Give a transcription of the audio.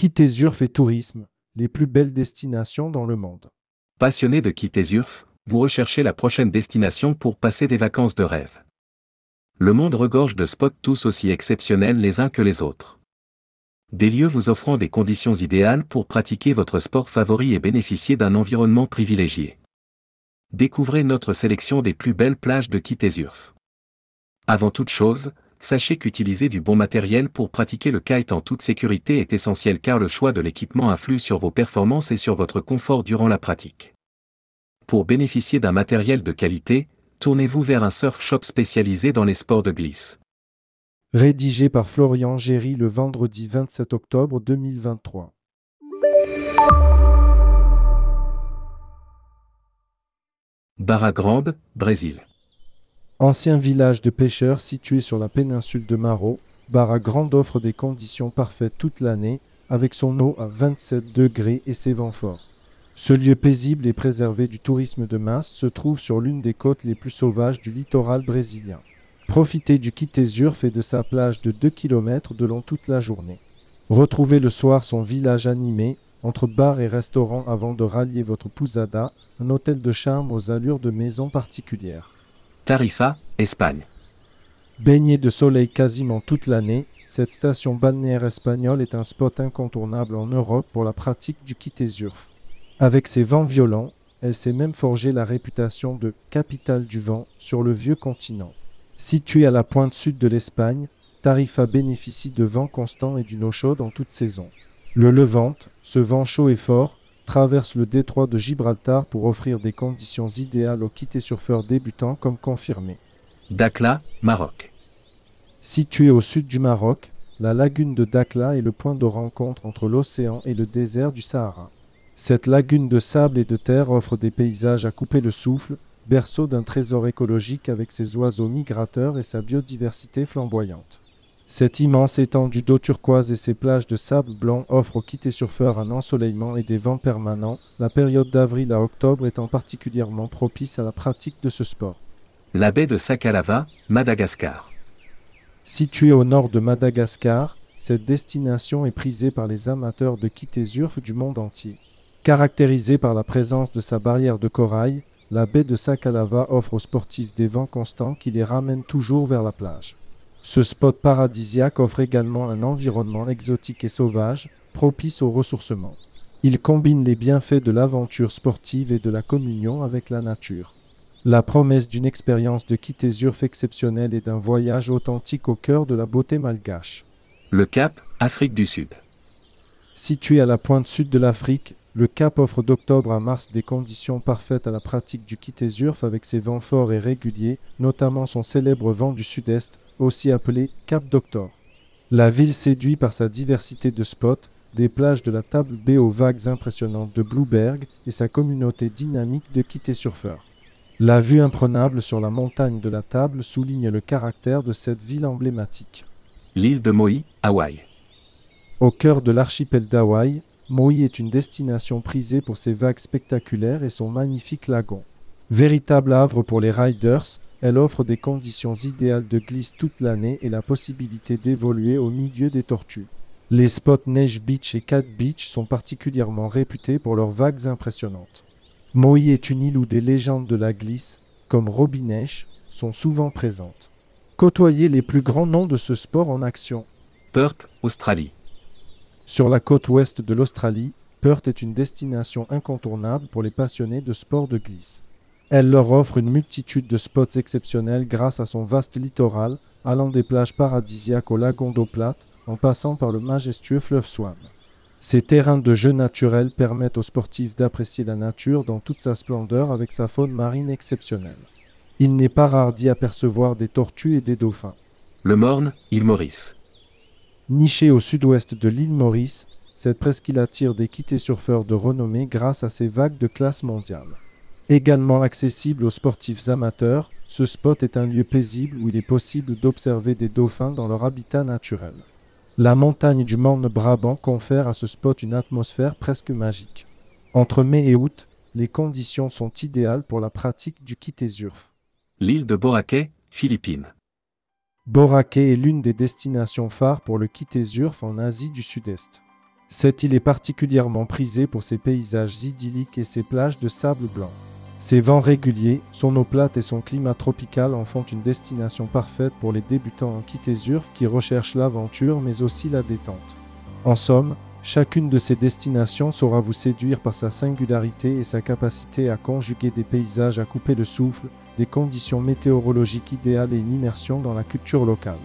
Kitezurf et tourisme, les plus belles destinations dans le monde. Passionné de Kitezurf, vous recherchez la prochaine destination pour passer des vacances de rêve. Le monde regorge de spots tous aussi exceptionnels les uns que les autres. Des lieux vous offrant des conditions idéales pour pratiquer votre sport favori et bénéficier d'un environnement privilégié. Découvrez notre sélection des plus belles plages de Kitezurf. Avant toute chose, sachez qu'utiliser du bon matériel pour pratiquer le kite en toute sécurité est essentiel car le choix de l'équipement influe sur vos performances et sur votre confort durant la pratique. Pour bénéficier d'un matériel de qualité, tournez-vous vers un surf shop spécialisé dans les sports de glisse. Rédigé par Florian Géry le vendredi 27 octobre 2023. Barra Grande, Brésil. Ancien village de pêcheurs situé sur la péninsule de Maro, Barra Grande offre des conditions parfaites toute l'année, avec son eau à 27 degrés et ses vents forts. Ce lieu paisible et préservé du tourisme de masse se trouve sur l'une des côtes les plus sauvages du littoral brésilien. Profitez du Kitezurf et de sa plage de 2 km de long toute la journée. Retrouvez le soir son village animé, entre bars et restaurants avant de rallier votre pousada, un hôtel de charme aux allures de maison particulières. Tarifa, Espagne. Baignée de soleil quasiment toute l'année, cette station balnéaire espagnole est un spot incontournable en Europe pour la pratique du kitesurf. Avec ses vents violents, elle s'est même forgé la réputation de capitale du vent sur le vieux continent. Située à la pointe sud de l'Espagne, Tarifa bénéficie de vents constants et d'une eau chaude en toute saison. Le Levante, ce vent chaud et fort, traverse le détroit de Gibraltar pour offrir des conditions idéales aux quittés-surfeurs débutants comme confirmé. Dakla, Maroc. Située au sud du Maroc, la lagune de Dakla est le point de rencontre entre l'océan et le désert du Sahara. Cette lagune de sable et de terre offre des paysages à couper le souffle, berceau d'un trésor écologique avec ses oiseaux migrateurs et sa biodiversité flamboyante. Cette immense étendue d'eau turquoise et ses plages de sable blanc offrent aux quittés surfeurs un ensoleillement et des vents permanents, la période d'avril à octobre étant particulièrement propice à la pratique de ce sport. La baie de Sakalava, Madagascar. Située au nord de Madagascar, cette destination est prisée par les amateurs de surf du monde entier. Caractérisée par la présence de sa barrière de corail, la baie de Sakalava offre aux sportifs des vents constants qui les ramènent toujours vers la plage. Ce spot paradisiaque offre également un environnement exotique et sauvage, propice au ressourcement. Il combine les bienfaits de l'aventure sportive et de la communion avec la nature. La promesse d'une expérience de Kitezurf exceptionnelle et d'un voyage authentique au cœur de la beauté malgache. Le Cap, Afrique du Sud. Situé à la pointe sud de l'Afrique, le Cap offre d'octobre à mars des conditions parfaites à la pratique du Kitezurf avec ses vents forts et réguliers, notamment son célèbre vent du sud-est, aussi appelé Cap Doctor. La ville séduit par sa diversité de spots, des plages de la table baie aux vagues impressionnantes de Blueberg et sa communauté dynamique de quittés-surfeurs. La vue imprenable sur la montagne de la table souligne le caractère de cette ville emblématique. L'île de Maui, Hawaï. Au cœur de l'archipel d'Hawaï, Maui est une destination prisée pour ses vagues spectaculaires et son magnifique lagon. Véritable havre pour les riders, elle offre des conditions idéales de glisse toute l'année et la possibilité d'évoluer au milieu des tortues. Les spots Neige Beach et Cat Beach sont particulièrement réputés pour leurs vagues impressionnantes. Maui est une île où des légendes de la glisse, comme Robinesh, sont souvent présentes. Côtoyez les plus grands noms de ce sport en action. Perth, Australie. Sur la côte ouest de l'Australie, Perth est une destination incontournable pour les passionnés de sport de glisse. Elle leur offre une multitude de spots exceptionnels grâce à son vaste littoral, allant des plages paradisiaques au lagon d'eau plate, en passant par le majestueux fleuve Swan. Ces terrains de jeu naturels permettent aux sportifs d'apprécier la nature dans toute sa splendeur avec sa faune marine exceptionnelle. Il n'est pas rare d'y apercevoir des tortues et des dauphins. Le Morne, île Maurice. Nichée au sud-ouest de l'île Maurice, cette presqu'île attire des quittés surfeurs de renommée grâce à ses vagues de classe mondiale. Également accessible aux sportifs amateurs, ce spot est un lieu paisible où il est possible d'observer des dauphins dans leur habitat naturel. La montagne du Morne Brabant confère à ce spot une atmosphère presque magique. Entre mai et août, les conditions sont idéales pour la pratique du kitesurf. L'île de Boracay, Philippines. Boracay est l'une des destinations phares pour le kitesurf en Asie du Sud-Est. Cette île est particulièrement prisée pour ses paysages idylliques et ses plages de sable blanc. Ses vents réguliers, son eau plate et son climat tropical en font une destination parfaite pour les débutants en Kitezurf qui recherchent l'aventure mais aussi la détente. En somme, chacune de ces destinations saura vous séduire par sa singularité et sa capacité à conjuguer des paysages à couper le souffle, des conditions météorologiques idéales et une immersion dans la culture locale.